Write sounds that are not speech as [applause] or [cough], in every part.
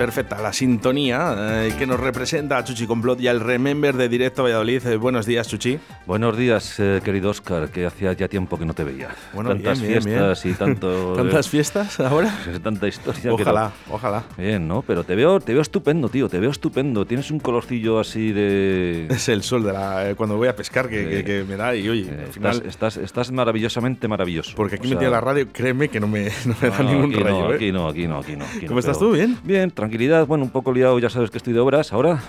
Perfecta, la sintonía eh, que nos representa a Chuchi Complot y al Remember de Directo Valladolid. Eh, buenos días, Chuchi. Buenos días, eh, querido Oscar, que hacía ya tiempo que no te veía. Bueno, Tantas bien, bien, fiestas y tanto... [laughs] ¿Tantas fiestas ahora? [laughs] Tanta historia. Ojalá, ojalá. Bien, ¿no? Pero te veo, te veo estupendo, tío, te veo estupendo. Tienes un colorcillo así de... [laughs] Es el sol de la, cuando voy a pescar que, que- que me da y oye, al final... estás, estás, estás maravillosamente maravilloso. porque aquí O sea, la radio, créeme que no me, no me da ningún rayo. no, aquí no, aquí no, aquí no. aquí ¿Cómo estás tú? ¿Bien? Bien, tranquilidad. Bueno, un poco liado, ya sabes que estoy de obras ahora.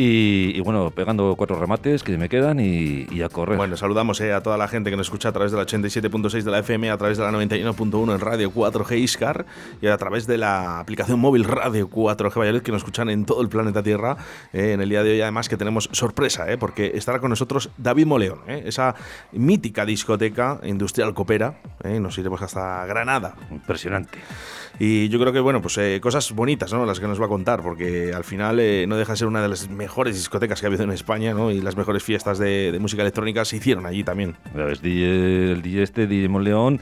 Y, y bueno, pegando cuatro remates que me quedan y, y a correr. Bueno, saludamos eh, a toda la gente que nos escucha a través de la 87.6 de la FM, a través de la 91.1 en Radio 4G Iscar y a través de la aplicación móvil Radio 4G Valladolid que nos escuchan en todo el planeta Tierra. eh, en el día de hoy, además, que tenemos sorpresa, eh, porque estará con nosotros David Moleón, eh, esa mítica discoteca industrial copera. eh, nos iremos hasta Granada. Impresionante. Y yo creo que, bueno, pues eh, cosas bonitas, ¿no? Las que nos va a contar, porque al final no deja de ser una de las mejores discotecas que ha habido en España, ¿no? Y las mejores fiestas de, de música electrónica se hicieron allí también. Ya ves, DJ, el DJ este, DJ Monleón,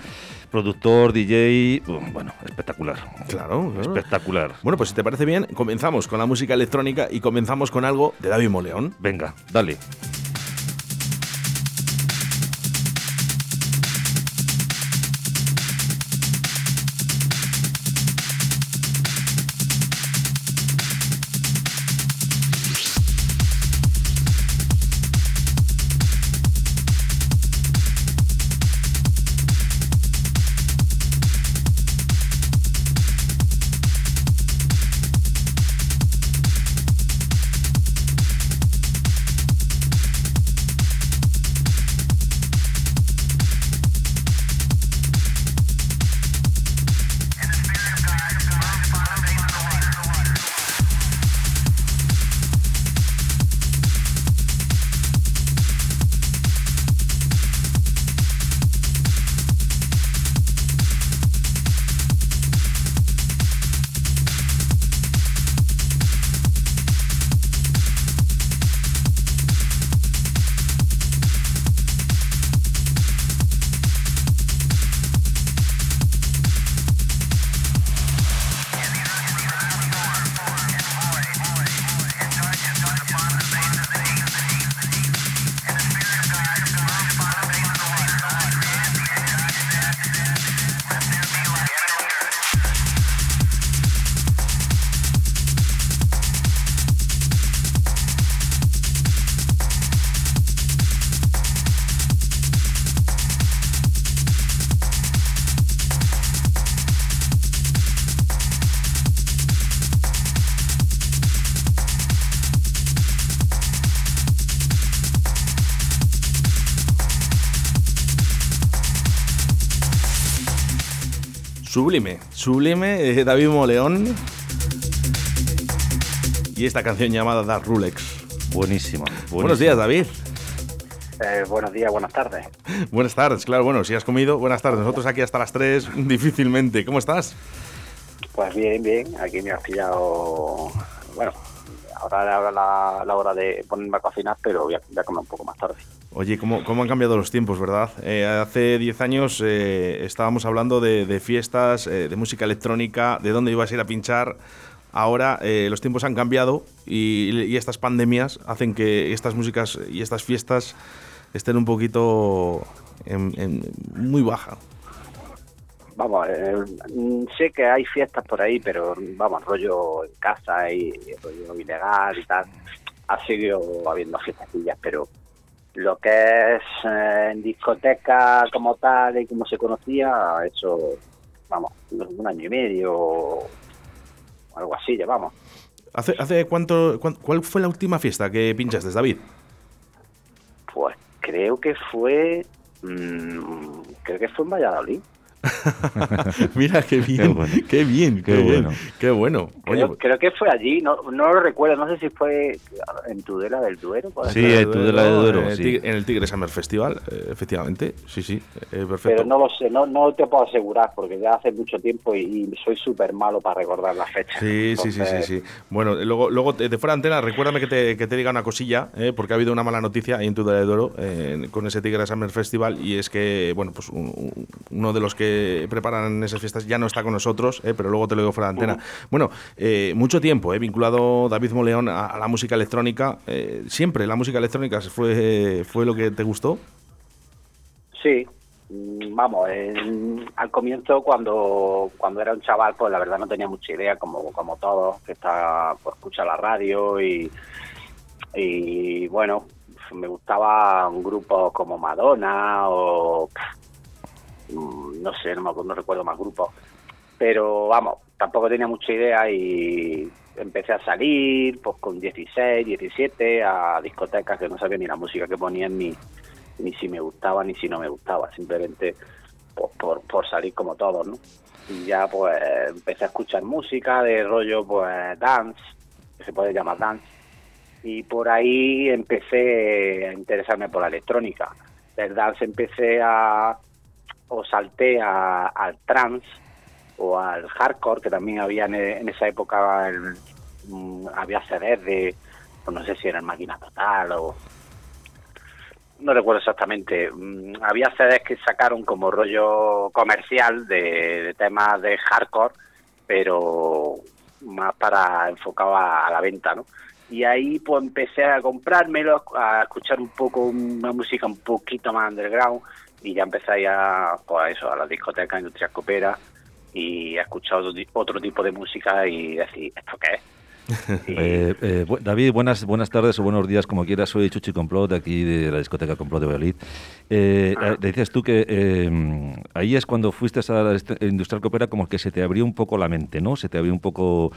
productor, DJ, bueno, espectacular. Claro, claro. Espectacular. Bueno, pues si te parece bien, comenzamos con la música electrónica y comenzamos con algo de David Moleón. Venga, dale. Sublime, sublime, eh, David Moleón. Y esta canción llamada Dark Rulex. Buenísima. Buenos días, David. Eh, buenos días, buenas tardes. [laughs] Buenas tardes, claro, bueno, si has comido, buenas tardes. Nosotros aquí hasta las 3, [laughs] difícilmente. ¿Cómo estás? Pues bien, bien, aquí me has pillado. Bueno, ahora la, la hora de ponerme a cocinar, pero voy a, voy a comer un poco más tarde. Oye, ¿cómo, cómo han cambiado los tiempos, verdad? Eh, hace 10 años eh, estábamos hablando de, de fiestas, eh, de música electrónica, de dónde ibas a ir a pinchar. ahora eh, los tiempos han cambiado y, estas pandemias hacen que estas músicas y estas fiestas estén un poquito en, muy baja. Vamos, eh, sé que hay fiestas por ahí, pero vamos, rollo en casa y, rollo ilegal y tal. Ha seguido habiendo fiestecillas, pero lo que es eh, en discoteca como tal y como se conocía, eso, vamos, un año y medio o algo así llevamos. ¿Hace, hace cuánto, cuál fue la última fiesta que pinchaste, David? Pues creo que fue, mmm, creo que fue en Valladolid. [laughs] Mira, qué bien, qué, bien, qué, bueno. qué bueno. Creo, creo, que fue allí, no, no lo recuerdo, no sé si fue en Tudela del Duero. Sí, en Tudela del Duero, en el Tigre Summer Festival, eh, efectivamente, sí, sí, eh, perfecto. Pero no lo sé, no, no te puedo asegurar porque ya hace mucho tiempo y, soy súper malo para recordar la fecha. Sí, sí, sí, sí, sí. Bueno, luego, luego de fuera antena, recuérdame que te, que te diga una cosilla, eh, porque ha habido una mala noticia ahí en Tudela del Duero con ese Tigre Summer Festival y es que, bueno, pues uno de los que preparan esas fiestas ya no está con nosotros, eh, pero luego te lo digo fuera de antena. Bueno, eh, mucho tiempo he eh, vinculado David Moleón a, la música electrónica. ¿Siempre la música electrónica fue, fue lo que te gustó? Sí, mm, vamos, al comienzo cuando, cuando era un chaval, pues la verdad no tenía mucha idea, como, como todos, que está por escuchar la radio y, y bueno, me gustaba un grupo como Madonna o Mm, no sé, no, no recuerdo más grupos, pero vamos, tampoco tenía mucha idea y empecé a salir pues con 16, 17 a discotecas que no sabía ni la música que ponían ni, ni si me gustaba ni si no me gustaba, simplemente pues, por, por salir como todos, ¿no? Y ya pues empecé a escuchar música de rollo pues dance, que se puede llamar dance, y por ahí empecé a interesarme por la electrónica. Del dance empecé a, o salté al trance o al hardcore, que también había en, esa época, mm, había CDs de, no sé si era en Máquina Total o... No recuerdo exactamente. Mm, había CDs que sacaron como rollo comercial de, temas de hardcore, pero más para enfocado a, la venta, ¿no? y ahí pues empecé a comprármelo, a escuchar un poco una música un poquito más underground y ya empecé a ir a, pues, eso, a la discoteca Industria Copera y he escuchado otro tipo de música y decir, ¿esto qué es? [laughs] Eh, eh, David, buenas buenas tardes o buenos días, como quieras. Soy Chuchi Complot, de aquí de la discoteca Complot de Valladolid. Eh, ah. Decías tú que ahí es cuando fuiste a la Industrial Copera como que se te abrió un poco la mente, ¿no? Se te abrió un poco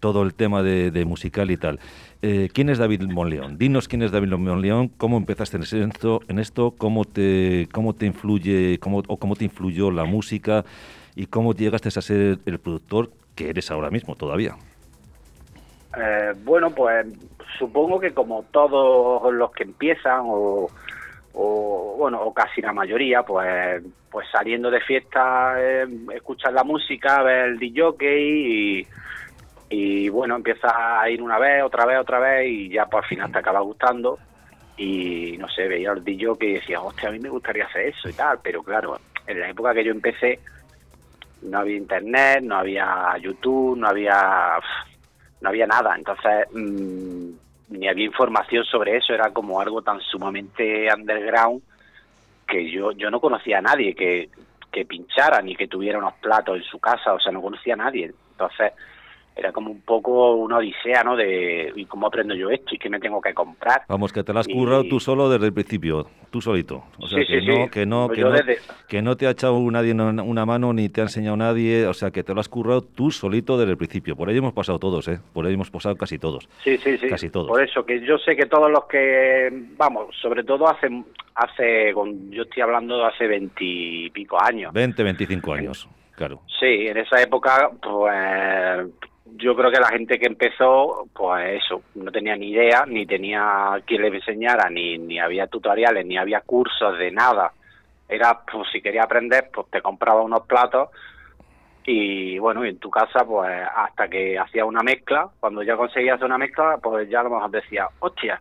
todo el tema de, musical y tal. Eh, ¿Quién es David Monleón? Dinos quién es David Monleón, cómo empezaste en esto, en esto cómo te, cómo te influye, cómo, o cómo te influyó la música y cómo llegaste a ser el productor que eres ahora mismo todavía. Eh, bueno, pues supongo que como todos los que empiezan o, bueno o casi la mayoría, pues pues saliendo de fiesta, eh, escuchar la música, ver el DJ y y bueno, empieza a ir una vez, otra vez, otra vez y ya por fin te acaba gustando. Y no sé, veía el DJ que decía, hostia, a mí me gustaría hacer eso y tal, pero claro, en la época que yo empecé no había internet, no había YouTube, no había no había nada, entonces mm, ni había información sobre eso, era como algo tan sumamente underground que yo yo no conocía a nadie que, que pinchara ni que tuviera unos platos en su casa, o sea, no conocía a nadie. Entonces, era como un poco una odisea, ¿no? De ¿y cómo aprendo yo esto y qué me tengo que comprar? Vamos, que te lo has currado tú solo desde el principio, tú solito. O sea, que, no, que, no, pues que, no, te ha echado nadie una mano ni te ha enseñado nadie, o sea, que te lo has currado tú solito desde el principio. Por ahí hemos pasado todos, ¿eh? Por ahí hemos pasado casi todos. Sí, sí, sí. Casi todos. Por eso, que yo sé que todos los que, vamos, sobre todo hace, hace yo estoy hablando de hace veintipico años. Veinte, veinticinco años. Claro. Sí, en esa época, pues yo creo que la gente que empezó, pues eso, no tenía ni idea, ni tenía quien le enseñara, ni, ni había tutoriales, ni había cursos de nada. Era, pues si quería aprender, pues te compraba unos platos y bueno, y en tu casa, pues hasta que hacía una mezcla, cuando ya conseguías una mezcla, pues ya a lo mejor decía, hostia,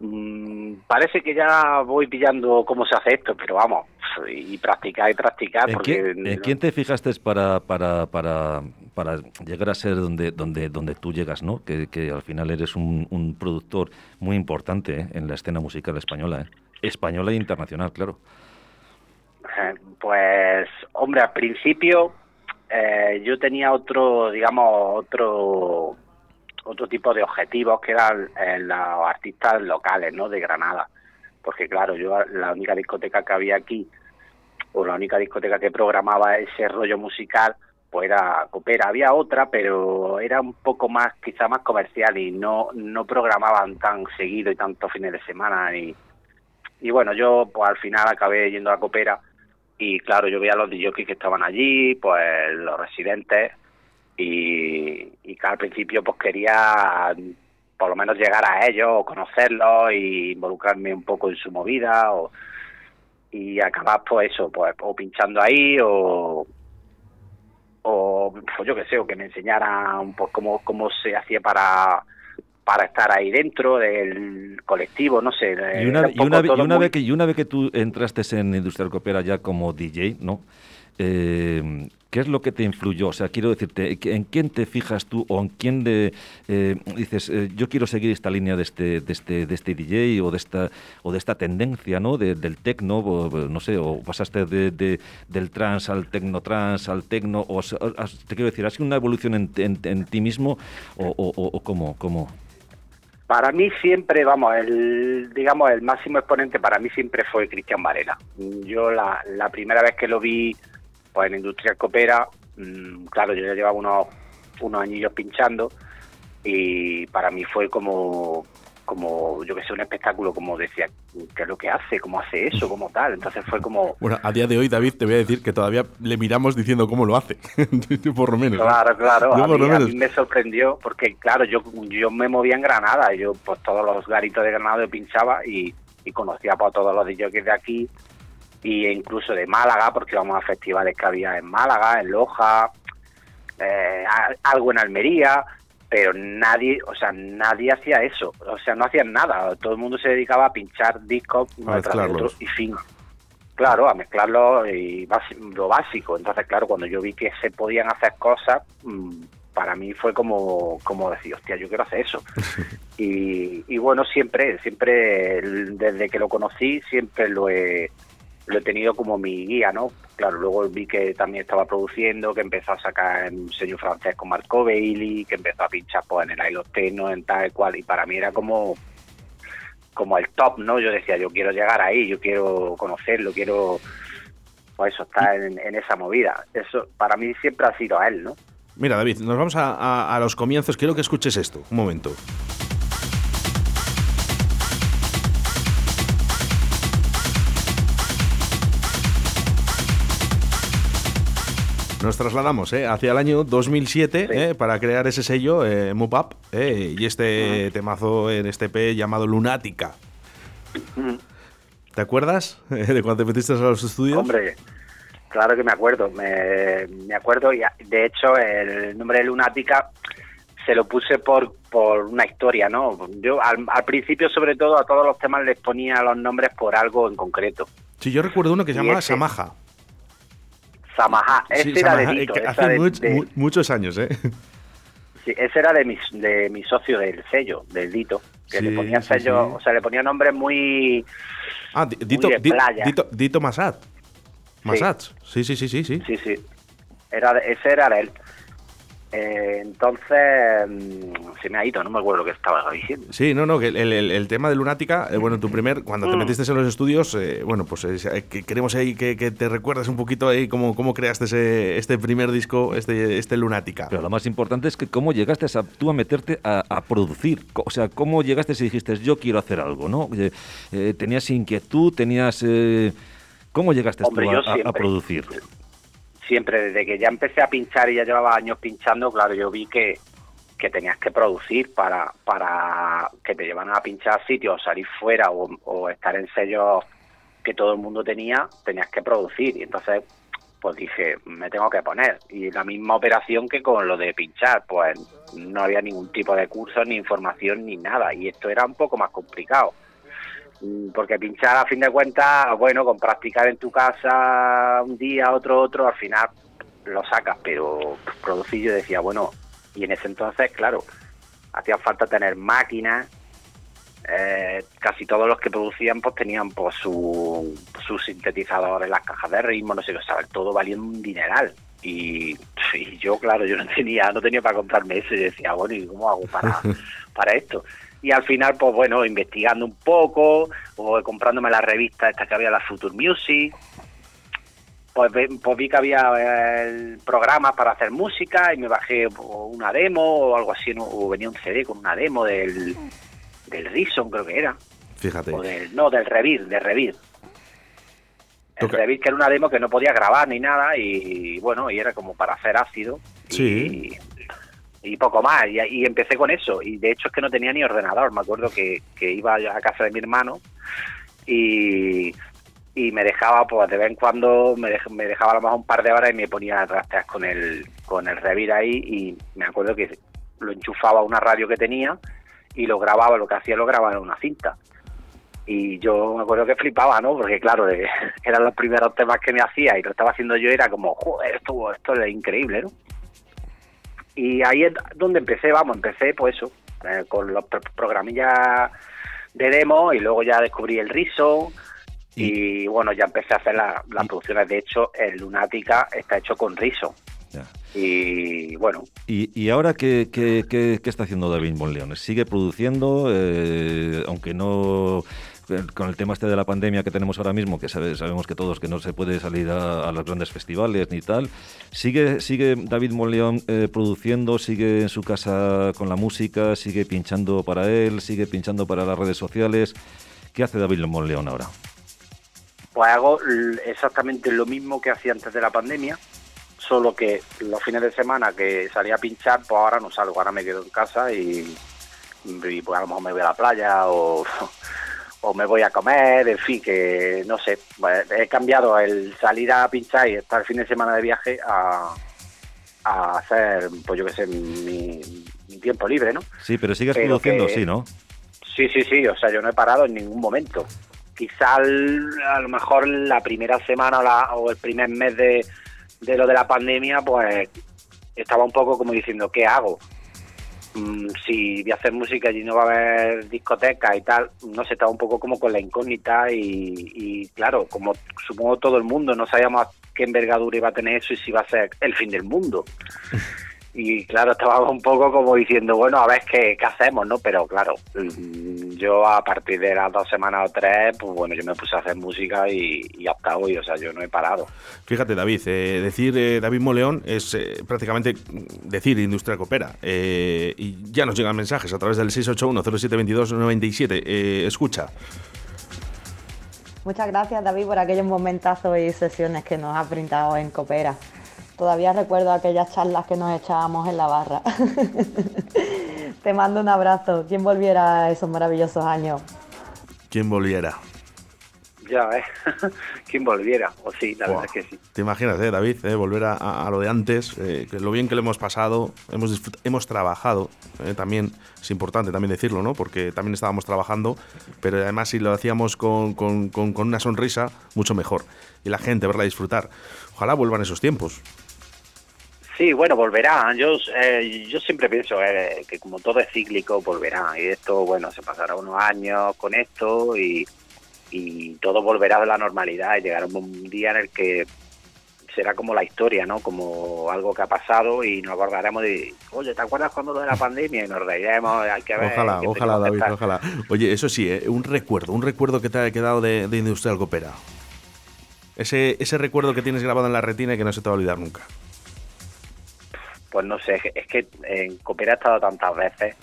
mm, mm, parece que ya voy pillando cómo se hace esto, pero vamos, y practicar y practicar. ¿En, porque, quién, te fijaste para, para, para, para llegar a ser donde, donde, donde tú llegas, ¿no? Que, que al final eres un, un productor muy importante ¿eh? en la escena musical española, ¿eh? española e internacional, claro. Eh, pues, hombre, al principio eh, yo tenía otro, digamos, otro otro tipo de objetivos que eran eh, los artistas locales, ¿no? De Granada. Porque claro, yo la única discoteca que había aquí, o la única discoteca que programaba ese rollo musical, pues era Copera. Había otra, pero era un poco más, quizá más comercial y no, no programaban tan seguido y tantos fines de semana. Y, y bueno, yo pues al final acabé yendo a Copera y claro, yo veía a los DJs que estaban allí, pues los residentes y, y que al principio pues quería por lo menos llegar a ellos o conocerlos y involucrarme un poco en su movida o y acabar pues eso pues o pinchando ahí o o pues yo qué sé o que me enseñara un poco cómo, cómo se hacía para para estar ahí dentro del colectivo, no sé. Y una, y una, y una vez que, y una vez que tú entraste en Industrial Coopera ya como DJ, ¿no? Eh, ¿Qué es lo que te influyó? O sea, quiero decirte, ¿en quién te fijas tú o en quién de, eh, dices, eh, yo quiero seguir esta línea de este, de este, de este DJ o de esta, o de esta tendencia, ¿no? del tecno, no sé, o pasaste de, del trans al tecno trans, al tecno, o, te quiero decir, ¿ha sido una evolución en, ti mismo o, cómo, cómo? Para mí siempre, vamos, el digamos el máximo exponente para mí siempre fue Cristian Varela. Yo la primera vez que lo vi pues en Industrial Coopera, mm, claro, yo ya llevaba unos, unos añillos pinchando y para mí fue como, como yo que sé, un espectáculo, como decía, ¿qué es lo que hace? ¿Cómo hace eso? ¿Cómo tal? Entonces fue como... Bueno, a día de hoy, David, te voy a decir que todavía le miramos diciendo cómo lo hace, [laughs] por lo menos. Claro, claro, a, mí, me sorprendió porque, claro, yo, yo me movía en Granada, yo pues todos los garitos de Granada yo pinchaba y, y conocía a todos los DJs de aquí y incluso de Málaga, porque íbamos a festivales que había en Málaga, en Loja, eh, algo en Almería, pero nadie, o sea, nadie hacía eso, o sea, no hacían nada, todo el mundo se dedicaba a pinchar discos uno tras otro y fin. Claro, a mezclarlo y lo básico. Entonces, claro, cuando yo vi que se podían hacer cosas, mm, para mí fue como, como decir, hostia, yo quiero hacer eso. [laughs] y, y bueno, siempre, siempre, desde que lo conocí, siempre lo he, lo he tenido como mi guía, ¿no? Claro, luego vi que también estaba produciendo, que empezó a sacar un sello francés con Marco Bailey, que empezó a pinchar pues, en el Teno, en tal cual, y para mí era como como el top, ¿no? Yo decía, yo quiero llegar ahí, yo quiero conocerlo, quiero, pues eso, estar en, esa movida. Eso para mí siempre ha sido a él, ¿no? Mira, David, nos vamos a, a los comienzos. Quiero que escuches esto, un momento. Nos trasladamos ¿eh? hacia el año 2007 ¿eh? para crear ese sello, eh, Move Up, ¿eh? y este temazo en este P llamado Lunática. ¿Te acuerdas [laughs] de cuando te metiste a los estudios? Hombre, claro que me acuerdo. Me, acuerdo y de hecho el nombre de Lunática se lo puse por, por una historia, ¿no? Yo al, principio, sobre todo, a todos los temas les ponía los nombres por algo en concreto. Sí, yo recuerdo uno que se llamaba Samaja. Samaha. Ese era de Dito. hace muchos años, ¿eh? [laughs] Sí, ese era de mi, de mi socio del sello, del Dito, que le ponía sello, o sea, le ponía nombres muy. Ah, Dito, Dito, Dito, Masat. Masat, sí, sí, sí, sí. Sí, sí. sí. Era, ese era él. Eh, entonces mm, se me ha ido, no me acuerdo lo que estaba diciendo. Sí, no, no, que el, el, tema de Lunática, eh, bueno, tu primer, cuando te mm. metiste en los estudios, eh, bueno, pues que queremos ahí que, que, te recuerdes un poquito ahí cómo, cómo creaste ese, este primer disco, este, este Lunática. Pero lo más importante es que cómo llegaste a, tú a meterte a, producir, o sea, cómo llegaste y dijiste, yo quiero hacer algo, ¿no? tenías inquietud, tenías... ¿Cómo llegaste tú a, a producir? Siempre desde que ya empecé a pinchar y ya llevaba años pinchando, claro, yo vi que, que tenías que producir para, para que te llevan a pinchar sitios, salir fuera o, estar en sellos que todo el mundo tenía, tenías que producir. Y entonces, pues dije, me tengo que poner. Y la misma operación que con lo de pinchar, pues no había ningún tipo de curso, ni información, ni nada. Y esto era un poco más complicado. Mm, porque pinchar a fin de cuentas, bueno, con practicar en tu casa un día, otro, otro, al final lo sacas, pero producir yo decía, bueno, y en ese entonces, claro, hacía falta tener máquinas, eh, casi todos los que producían pues tenían pues su, sus sintetizadores, las cajas de ritmo, no sé qué, o todo valía un dineral. Y, yo, claro, yo no tenía, no tenía para comprarme eso y decía, bueno, ¿y cómo hago para, [laughs] para esto? Y al final, pues bueno, investigando un poco, o comprándome la revista esta que había, la Future Music, pues, pues vi que había el programa para hacer música y me bajé una demo o algo así, o venía un CD con una demo del, del Rison, creo que era. Fíjate. O del, no, del Revir, de Revir. El Revir que era una demo que no podía grabar ni nada y, bueno, y era como para hacer ácido. Sí y poco más. Y, empecé con eso. Y de hecho es que no tenía ni ordenador. Me acuerdo que, iba a casa de mi hermano y, y me dejaba, pues de vez en cuando, me, me dejaba a lo mejor un par de horas y me ponía a con el, con el Revir ahí. Y me acuerdo que lo enchufaba a una radio que tenía y lo grababa, lo que hacía lo grababa en una cinta. Y yo me acuerdo que flipaba, ¿no? Porque claro, [laughs] eran los primeros temas que me hacía y lo estaba haciendo yo, era como, joder, esto, esto es increíble, ¿no? Y ahí es donde empecé, vamos, empecé pues eso, eh, con los programillas de demo y luego ya descubrí el riso y, bueno, ya empecé a hacer las producciones. De hecho, el Lunática está hecho con riso. Y bueno. ¿Y, y ahora qué, qué, qué, está haciendo David Monleones? ¿Sigue produciendo? Eh, aunque no con el tema este de la pandemia que tenemos ahora mismo, que sabemos que todos que no se puede salir a, los grandes festivales ni tal, ¿sigue, sigue David Monleón eh, produciendo, sigue en su casa con la música, sigue pinchando para él, sigue pinchando para las redes sociales? ¿Qué hace David Monleón ahora? Pues hago exactamente lo mismo que hacía antes de la pandemia, solo que los fines de semana que salía a pinchar, pues ahora no salgo, ahora me quedo en casa y, y pues a lo mejor me voy a la playa o o me voy a comer, en fin, que no sé, he cambiado el salir a pinchar y estar el fin de semana de viaje a, a hacer, pues yo qué sé, mi, tiempo libre, ¿no? Sí, pero sigues produciendo, sí, ¿no? Sí, sí, sí, o sea, yo no he parado en ningún momento. Quizá a lo mejor la primera semana o, la, o el primer mes de, de lo de la pandemia, pues estaba un poco como diciendo, ¿qué hago? Mm, si voy a hacer música y no va a haber discoteca y tal, no sé, estaba un poco como con la incógnita y, claro, como supongo todo el mundo, no sabíamos qué envergadura iba a tener eso y si iba a ser el fin del mundo. [laughs] y claro, estábamos un poco como diciendo, bueno, a ver qué, hacemos, ¿no? Pero claro, mm, yo a partir de las dos semanas o tres, pues bueno, yo me puse a hacer música y, hasta hoy, o sea, yo no he parado. Fíjate, David, eh, decir eh, David Moleón es eh, prácticamente decir industria coopera. y ya nos llegan mensajes a través del 681-0722-97. escucha. Muchas gracias, David, por aquellos momentazos y sesiones que nos has brindado en Coopera. Todavía recuerdo aquellas charlas que nos echábamos en la barra. [laughs] Te mando un abrazo. ¿Quién volviera a esos maravillosos años? ¿Quién volviera? Ya, ¿eh? [laughs] ¿Quién volviera? O sí, la verdad es que sí. Te imaginas, eh, David, eh, volver a, lo de antes, eh, lo bien que lo hemos pasado, hemos, hemos trabajado, eh, también es importante también decirlo, ¿no? Porque también estábamos trabajando, pero además si lo hacíamos con, con, con, con una sonrisa, mucho mejor. Y la gente, verla disfrutar. Ojalá vuelvan esos tiempos. Sí, bueno, volverá. Yo, eh, yo siempre pienso eh, que como todo es cíclico, volverá. Y esto, bueno, se pasará unos años con esto y, y todo volverá a la normalidad y llegará un día en el que será como la historia, ¿no? Como algo que ha pasado y nos acordaremos de, oye, ¿te acuerdas cuando lo de la [laughs] pandemia? Y nos reiremos, hay que ver. Ojalá, ojalá, David, ojalá. Oye, eso sí, eh, un recuerdo, un recuerdo que te ha quedado de, de Industrial Coopera. Ese, ese recuerdo que tienes grabado en la retina y que no se te va a olvidar nunca pues no sé, es que en Coopera he estado tantas veces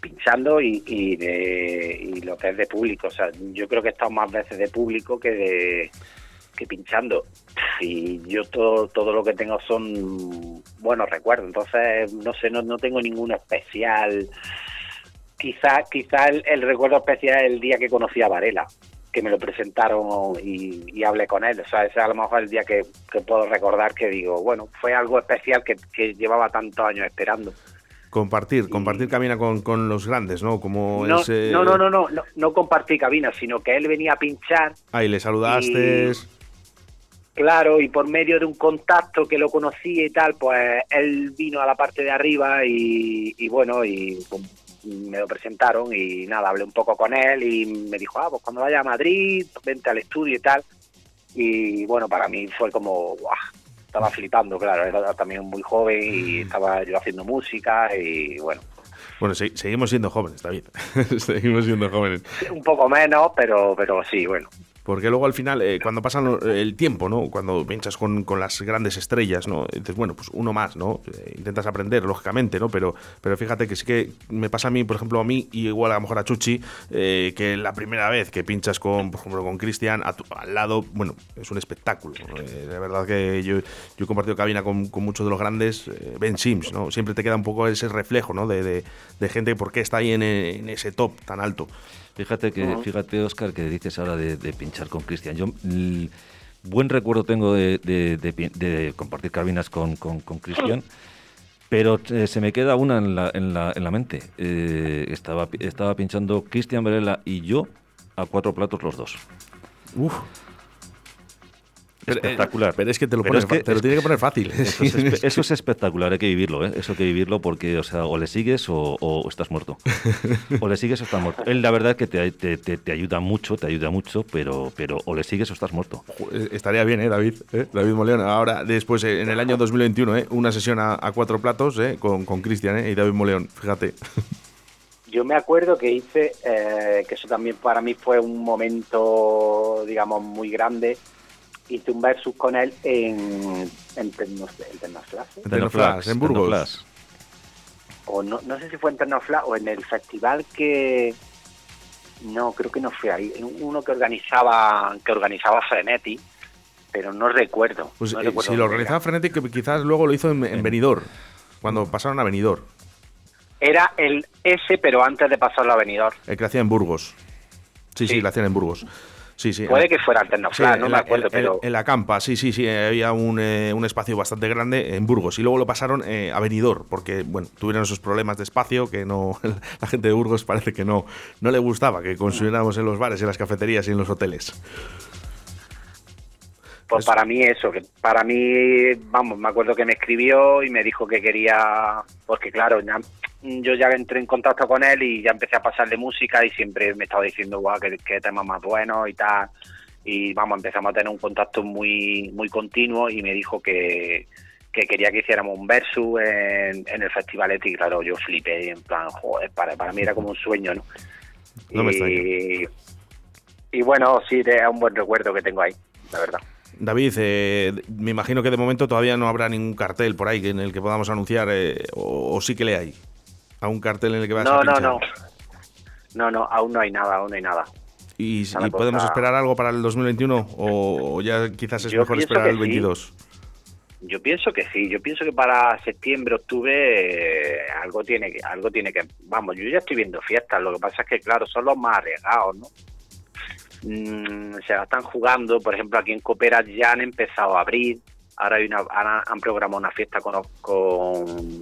pinchando y, de, y lo que es de público. O sea, yo creo que he estado más veces de público que de que pinchando. Y yo todo, todo lo que tengo son buenos recuerdos. Entonces, no sé, no, no tengo ninguno especial. Quizá, quizá el recuerdo especial es el día que conocí a Varela que me lo presentaron y, hablé con él. O sea, ese es a lo mejor el día que, puedo recordar que digo, bueno, fue algo especial que, llevaba tantos años esperando. compartir, compartir cabina con, con, los grandes, ¿no? Como no, no, no, no, no, no, no compartir cabina, sino que él venía a pinchar. Ahí le saludaste. Claro, y por medio de un contacto que lo conocía y tal, pues él vino a la parte de arriba y, y bueno, y me lo presentaron y nada, hablé un poco con él y me dijo, ah, pues cuando vaya a Madrid, vente al estudio y tal. Y bueno, para mí fue como, ¡guau! estaba flipando, claro, era también muy joven y mm. estaba yo haciendo música y bueno. Bueno, seguimos siendo jóvenes, David. [laughs] seguimos siendo jóvenes. Un poco menos, pero, pero sí, bueno. Porque luego al final, eh, cuando pasa el tiempo, ¿no? Cuando pinchas con, con, las grandes estrellas, ¿no? Dices, bueno, pues uno más, ¿no? Eh, intentas aprender, lógicamente, ¿no? Pero, pero fíjate que sí que me pasa a mí, por ejemplo, a mí, y igual a lo mejor a Chuchi, eh, que la primera vez que pinchas con, por ejemplo, con Cristian, al lado, bueno, es un espectáculo. de verdad que yo, yo he compartido cabina con, con muchos de los grandes, Ben Sims, ¿no? Siempre te queda un poco ese reflejo, ¿no? De, de, de gente, ¿por qué está ahí en, en ese top tan alto? Fíjate que, fíjate, Oscar, que dices ahora de, pinchar con Cristian. Yo buen recuerdo tengo de, compartir cabinas con, con, Cristian, pero eh, se me queda una en la, en la, en la mente. Eh, estaba, estaba pinchando Cristian Varela y yo a cuatro platos los dos. Uf. Eh, espectacular. Pero es que te lo, tiene que poner fácil. [laughs] Eso es, espectacular, hay que vivirlo, ¿eh? Eso hay que vivirlo porque, o sea, o le sigues o, estás muerto. o le sigues o estás muerto. Él, la verdad, que te, te, ayuda mucho, te ayuda mucho, pero, pero o le sigues o estás muerto. Eh, estaría bien, ¿eh, David? ¿Eh? David Moleón. Ahora, después, en el año 2021, ¿eh? Una sesión a, cuatro platos, ¿eh? Con, con Cristian, Y David Moleón, fíjate. [laughs] Yo me acuerdo que hice, que eso también para mí fue un momento, digamos, muy grande, hice un versus con él en, en, Tecnoflash. En Burgos. O no, no sé si fue en Tecnoflash o en el festival que... No, creo que no fue ahí. Uno que organizaba que organizaba Frenetti, pero no recuerdo. Pues, eh, si lo organizaba Frenetti, que quizás luego lo hizo en, en Benidorm, cuando pasaron a Benidorm. Era el S, pero antes de pasarlo a Benidorm. El que hacía en Burgos. Sí, sí, sí lo hacían en Burgos. Sí, sí. Puede que fuera Alternofla, no me acuerdo, pero... En la campa, sí, sí, sí, había un, eh, un, espacio bastante grande en Burgos y luego lo pasaron eh, a Benidorm porque, bueno, tuvieron esos problemas de espacio que no [laughs] la gente de Burgos parece que no, no le gustaba que consumiéramos en los bares, en las cafeterías y en los hoteles. Pues para mí eso, que para mí, vamos, me acuerdo que me escribió y me dijo que quería, porque claro, ya yo ya entré en contacto con él y ya empecé a pasarle música y siempre me estaba diciendo, guau, qué, qué temas más buenos y tal. Y vamos, empezamos a tener un contacto muy, muy continuo y me dijo que, quería que hiciéramos un versus en, el festival y claro, yo flipé, en plan, joder, para, para mí era como un sueño, ¿no? no y, y bueno, sí, es un buen recuerdo que tengo ahí, la verdad. David, eh, me imagino que de momento todavía no habrá ningún cartel por ahí en el que podamos anunciar, eh, o, sí que le hay a un cartel en el que vas no, a No, no, no, no, aún no hay nada, aún no hay nada. ¿Y, podemos esperar algo para el 2021 o, ya quizás es mejor esperar el 22? Yo pienso que sí, yo pienso que para septiembre, octubre eh, algo tiene que, algo tiene que, vamos, yo ya estoy viendo fiestas, lo que pasa es que claro, son los más arriesgados, ¿no? Mm, se la están jugando, por ejemplo aquí en Copera ya han empezado a abrir, ahora hay una, han programado una fiesta con, con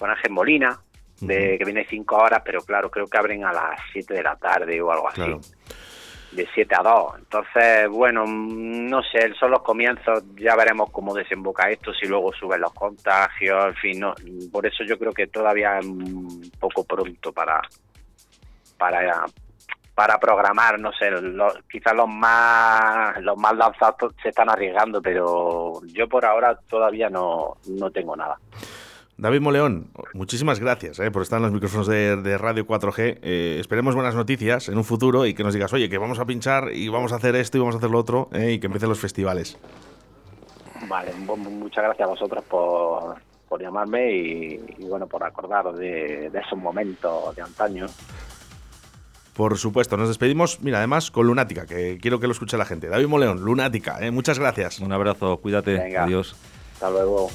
con Ángel Molina, de, que viene cinco horas, pero claro, creo que abren a las 7 de la tarde o algo así. De 7 a 2. Entonces, bueno, no sé, son los comienzos, ya veremos cómo desemboca esto, si luego suben los contagios, en fin, no, por eso yo creo que todavía es un poco pronto para, para, para programar, no sé, quizás los más los más lanzados se están arriesgando, pero yo por ahora todavía no, no tengo nada. David Moleón, muchísimas gracias eh, por estar en los micrófonos de, Radio 4G. Eh, esperemos buenas noticias en un futuro y que nos digas, oye, que vamos a pinchar y vamos a hacer esto y vamos a hacer lo otro eh, y que empiecen los festivales. Vale, muchas gracias a vosotros por, llamarme y, bueno, por acordaros de, esos momentos de antaño. Por supuesto, nos despedimos, mira, además con Lunática, que quiero que lo escuche la gente. David Moleón, Lunática, muchas gracias. Un abrazo, cuídate, adiós. Hasta luego.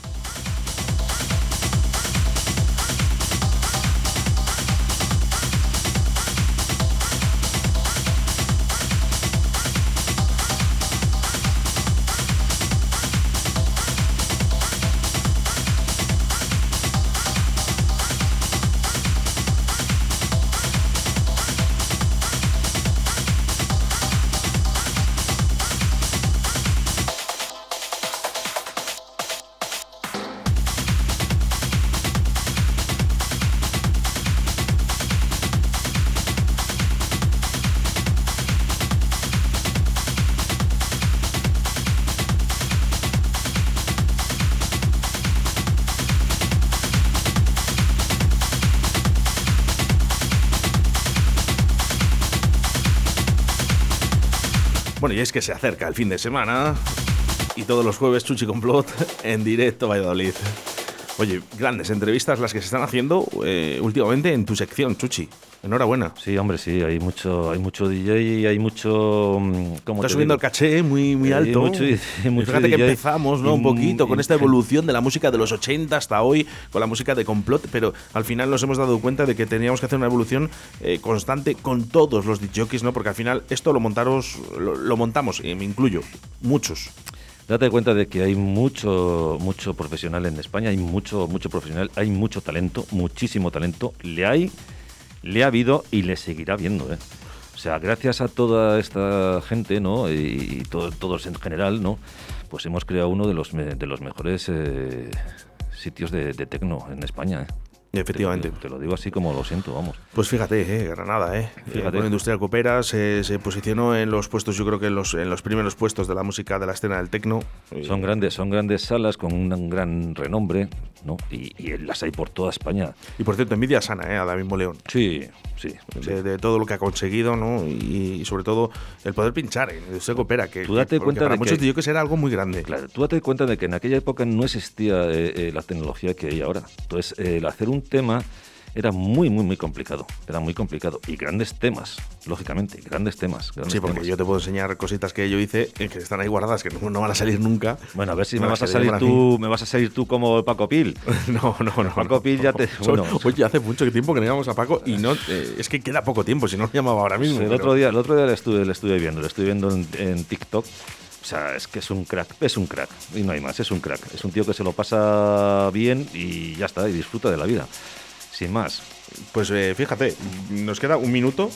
Que se acerca el fin de semana y todos los jueves Chuchi Complot en directo Valladolid. Oye, grandes entrevistas las que se están haciendo eh, últimamente en tu sección, Chuchi. Enhorabuena. Sí, hombre, sí, hay mucho, hay mucho DJ y hay mucho. Mm, ¿cómo Está subiendo el caché muy, muy alto. Mucho, mucho Fíjate que empezamos, ¿no? Un poquito con esta evolución de la música de los 80 hasta hoy, con la música de complot, pero al final nos hemos dado cuenta de que teníamos que hacer una evolución eh, constante con todos los DJs, ¿no? Porque al final esto lo montaros, lo, montamos, y me incluyo, muchos. Date cuenta de que hay mucho, mucho profesional en España, hay mucho, mucho profesional, hay mucho talento, muchísimo talento. Le hay le ha habido y le seguirá viendo. ¿eh? O sea, gracias a toda esta gente, ¿no? Y, todos en general, ¿no? Pues hemos creado uno de los, de los mejores eh, sitios de, de tecno en España. ¿eh? Efectivamente. Te, lo digo así como lo siento, vamos. Pues fíjate, eh, Granada, eh. Fíjate. Con Industrial Coopera se, se, posicionó en los puestos, yo creo que en los, en los primeros puestos de la música de la escena del tecno. Son grandes, son grandes salas con un gran renombre, ¿no? Y, las hay por toda España. Y por cierto, envidia sana, ¿eh? A David Moleón. Sí, sí. De, todo lo que ha conseguido, ¿no? Y, sobre todo el poder pinchar en Industrial Coopera, que, tú date cuenta para de muchos que, que era algo muy grande. Claro, tú date cuenta de que en aquella época no existía eh, eh, la tecnología que hay ahora. Entonces, el hacer un tema era muy, muy, muy complicado. Era muy complicado. Y grandes temas, lógicamente, grandes temas. sí, porque yo te puedo enseñar cositas que yo hice que están ahí guardadas, que no, van a salir nunca. Bueno, a ver si me vas a salir tú, me vas a salir tú como Paco Pil. [laughs] no, no, no. Paco Pil ya te. Bueno. Oye, hace mucho tiempo que no llamamos a Paco y no eh, es que queda poco tiempo, si no lo llamaba ahora mismo. el, otro día, el otro día le estuve, le estuve viendo, le estuve viendo en, TikTok. O sea, es que es un crack, es un crack, y no hay más, es un crack. Es un tío que se lo pasa bien y ya está, y disfruta de la vida. Sin más. Pues eh, fíjate, nos queda un minuto,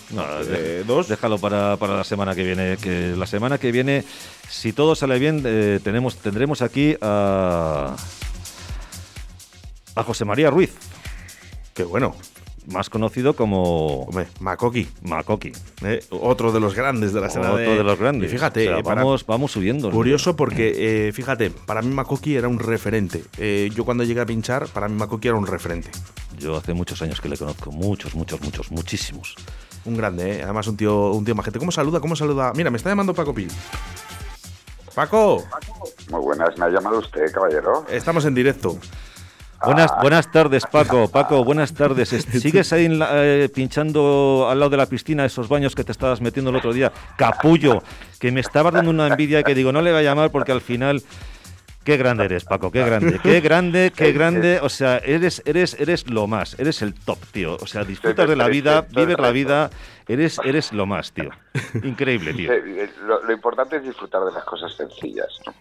eh, dos. Déjalo para, la semana que viene. Que la semana que viene, si todo sale bien, eh, tenemos, tendremos aquí a, a José María Ruiz. Qué bueno más conocido como Hombre, Makoki. Makoki. Eh, otro de los grandes de la escena Otro de, los grandes. Y fíjate, vamos, vamos subiendo. Curioso porque, eh, fíjate, para mí Makoki era un referente. Eh, yo cuando llegué a pinchar, para mí Makoki era un referente. Yo hace muchos años que le conozco, muchos, muchos, muchos, muchísimos. Un grande, además un tío, un tío majete. ¿Cómo saluda? ¿Cómo saluda? Mira, me está llamando Paco Pil. Paco. Muy buenas, me ha llamado usted, caballero. Estamos en directo. Buenas, buenas tardes, Paco. [laughs] Paco, buenas tardes. [laughs] ¿Sigues ahí eh, pinchando al lado de la piscina esos baños que te estabas metiendo el otro día? Capullo, que me estaba dando una envidia que digo, no le voy a llamar porque al final... Qué grande eres, Paco, qué grande, qué [laughs] grande, qué grande. O sea, eres, eres, eres lo más, eres el top, tío. O sea, disfrutas de la vida, vives la vida, eres, eres lo más, tío. Increíble, tío. Lo, lo importante es disfrutar de las cosas sencillas, ¿no?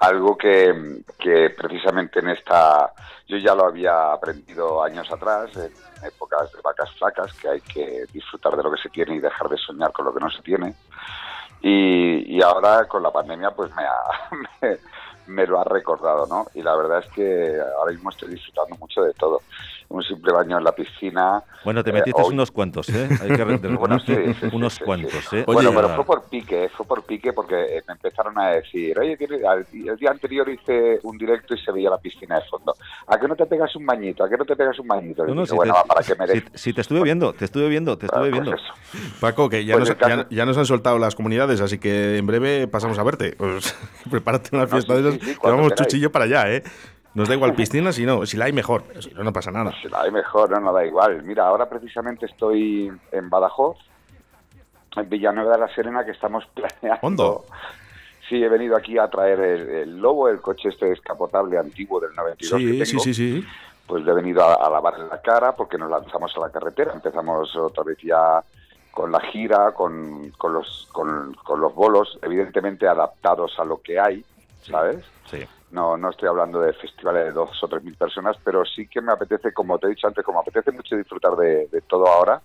Algo que, que, precisamente en esta yo ya lo había aprendido años atrás en épocas de vacas flacas que hay que disfrutar de lo que se tiene y dejar de soñar con lo que no se tiene. Y, y ahora con la pandemia pues me, ha, [laughs] me lo ha recordado no y la verdad es que ahora mismo estoy disfrutando mucho de todo un simple baño en la piscina. Bueno, te metiste eh, unos cuantos, ¿eh? Hay que [laughs] bueno, sí, unos cuantos, ¿eh? bueno, pero fue por pique, fue por pique porque me empezaron a decir, oye, el día anterior hice un directo y se veía la piscina de fondo. ¿A qué no te pegas un bañito? ¿A qué no te pegas un bañito? No, no, si, te, para que me si, te estuve viendo, te estuve viendo, te estuve pues viendo. Paco, que ya, pues nos, ya, nos han soltado las comunidades, así que en breve pasamos a verte. Pues, [laughs] prepárate una fiesta de esas, que vamos chuchillo para allá, ¿eh? Nos da igual piscina, si no, si la hay mejor, si no, no pasa nada. Si la hay mejor, no, no da igual. Mira, ahora precisamente estoy en Badajoz, en Villanueva de la Serena, que estamos [laughs] planeando. ¿Hondo? Sí, he venido aquí a traer el, Lobo, el coche este descapotable antiguo del 92 sí, Sí, sí, sí. Pues le he venido a, a lavar la cara porque nos lanzamos a la carretera. Empezamos otra vez ya con la gira, con, con los, con, con los bolos, evidentemente adaptados a lo que hay, ¿sabes? Sí. No, no estoy hablando de festivales de dos o tres mil personas, pero sí que me apetece, como te he dicho antes, como me apetece mucho disfrutar de, todo ahora,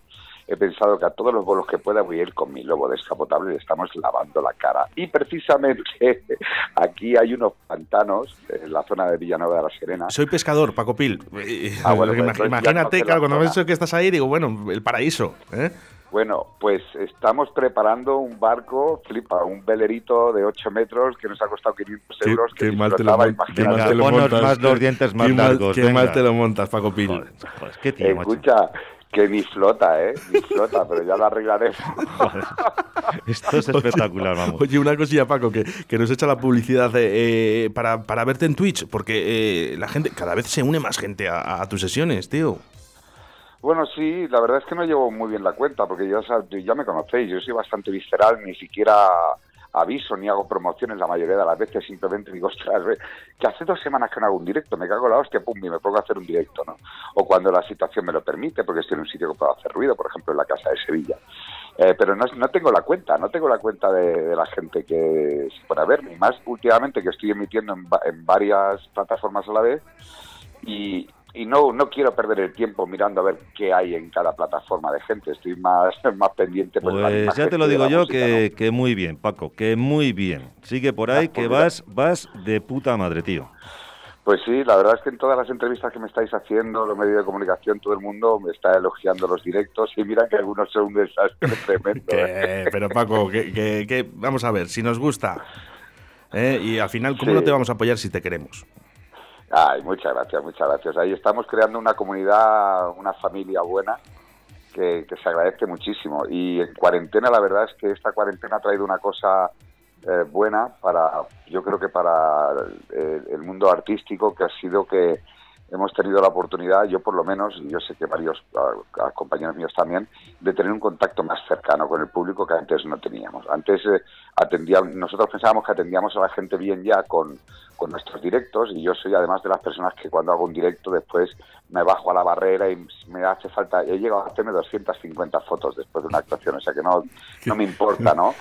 he pensado que a todos los bolos que pueda voy a ir con mi lobo descapotable y estamos lavando la cara. Y precisamente [laughs] aquí hay unos pantanos en la zona de Villanueva de la Serena. Soy pescador, Paco Pil. Ah, [laughs] pues imagínate, claro, cuando me dicho que estás ahí, digo, bueno, el paraíso. ¿eh? Bueno, pues estamos preparando un barco, flipa, un velerito de 8 metros que nos ha costado 500 euros. Qué, que mal te lo, montas. más los dientes más largos. Qué mal te lo montas, Paco Pil. Joder, qué tío, Escucha, que ni flota, ¿eh? Ni flota, pero ya lo arreglaremos. Esto es [laughs] espectacular, vamos. Oye, una cosilla, Paco, que, que nos echa la publicidad eh, para, para, verte en Twitch, porque eh, la gente, cada vez se une más gente a, a, tus sesiones, tío. Bueno, sí, la verdad es que no llevo muy bien la cuenta, porque ya, me conocéis, yo soy bastante visceral, ni siquiera aviso ni hago promociones la mayoría de las veces, simplemente digo, ostras, que hace dos semanas que no hago un directo, me cago en la hostia, pum, y me pongo a hacer un directo, ¿no? O cuando la situación me lo permite, porque estoy en un sitio que puedo hacer ruido, por ejemplo, en la casa de Sevilla. Eh, pero no, no, tengo la cuenta, no tengo la cuenta de, la gente que se a verme, y más últimamente que estoy emitiendo en, en varias plataformas a la vez, y, y no, no quiero perder el tiempo mirando a ver qué hay en cada plataforma de gente. Estoy más, [laughs] más pendiente. Pues, pues ya te lo digo yo música, que, ¿no? que, muy bien, Paco, que muy bien. Sigue por ahí, que vas, vas de puta madre, tío. Pues sí, la verdad es que en todas las entrevistas que me estáis haciendo, los medios de comunicación, todo el mundo me está elogiando los directos y mira que algunos son un desastre [laughs] tremendo. ¿eh? Pero Paco, que, que, que, vamos a ver, si nos gusta, ¿eh? y al final, ¿cómo sí. no te vamos a apoyar si te queremos? Ay, muchas gracias, muchas gracias. Ahí estamos creando una comunidad, una familia buena que, se agradece muchísimo. Y en cuarentena, la verdad es que esta cuarentena ha traído una cosa eh, buena para, yo creo que para el mundo artístico, que ha sido que hemos tenido la oportunidad, yo por lo menos, y yo sé que varios uh, compañeros míos también, de tener un contacto más cercano con el público que antes no teníamos. Antes eh, atendíamos, nosotros pensábamos que atendíamos a la gente bien ya con, con nuestros directos y yo soy además de las personas que cuando hago un directo después me bajo a la barrera y me hace falta, he llegado a hacerme 250 fotos después de una actuación, o sea que no, [laughs] no me importa, ¿no?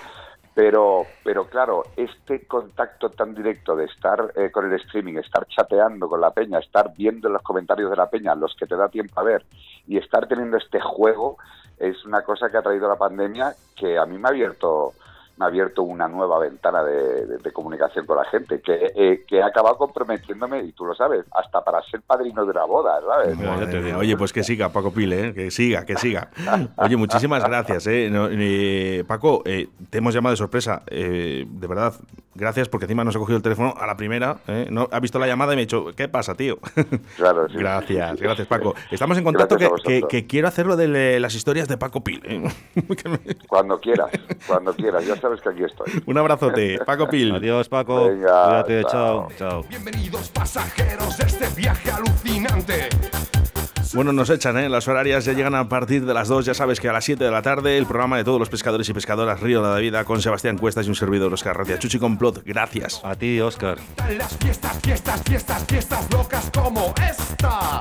Pero, pero claro, este contacto tan directo de estar eh, con el streaming, estar chateando con la peña, estar viendo los comentarios de la peña, los que te da tiempo a ver, y estar teniendo este juego, es una cosa que ha traído la pandemia que a mí me ha abierto me ha abierto una nueva ventana de, de, de comunicación con la gente, que, eh, que, ha acabado comprometiéndome, y tú lo sabes, hasta para ser padrino de una boda, ¿sabes? Oye, pues que siga, Paco Pile, ¿eh? que siga, que siga. [laughs] Oye, muchísimas gracias, ¿eh? No, eh Paco, te hemos llamado de sorpresa, eh, de verdad, gracias, porque encima nos ha cogido el teléfono a la primera, no ha visto la llamada y me ha dicho, ¿qué pasa, tío? [laughs] Claro, sí, gracias, sí, sí, gracias, Paco. Estamos en contacto que, que, que, quiero hacerlo de las historias de Paco Pile. [laughs] Cuando quieras, cuando quieras, ya sabes que aquí estoy. [laughs] Un abrazote, Paco Pil. Adiós, Paco. Venga, Cuídate, chao. chao. Bienvenidos pasajeros de este viaje alucinante. Bueno, nos echan, ¿eh? Las horarias ya llegan a partir de las 2, ya sabes que a las 7 de la tarde el programa de todos los pescadores y pescadoras Río de la Vida con Sebastián Cuestas y un servidor Oscar Ratia. Chuchi Complot, gracias. A ti, Oscar. Las fiestas, fiestas, fiestas, fiestas locas como esta.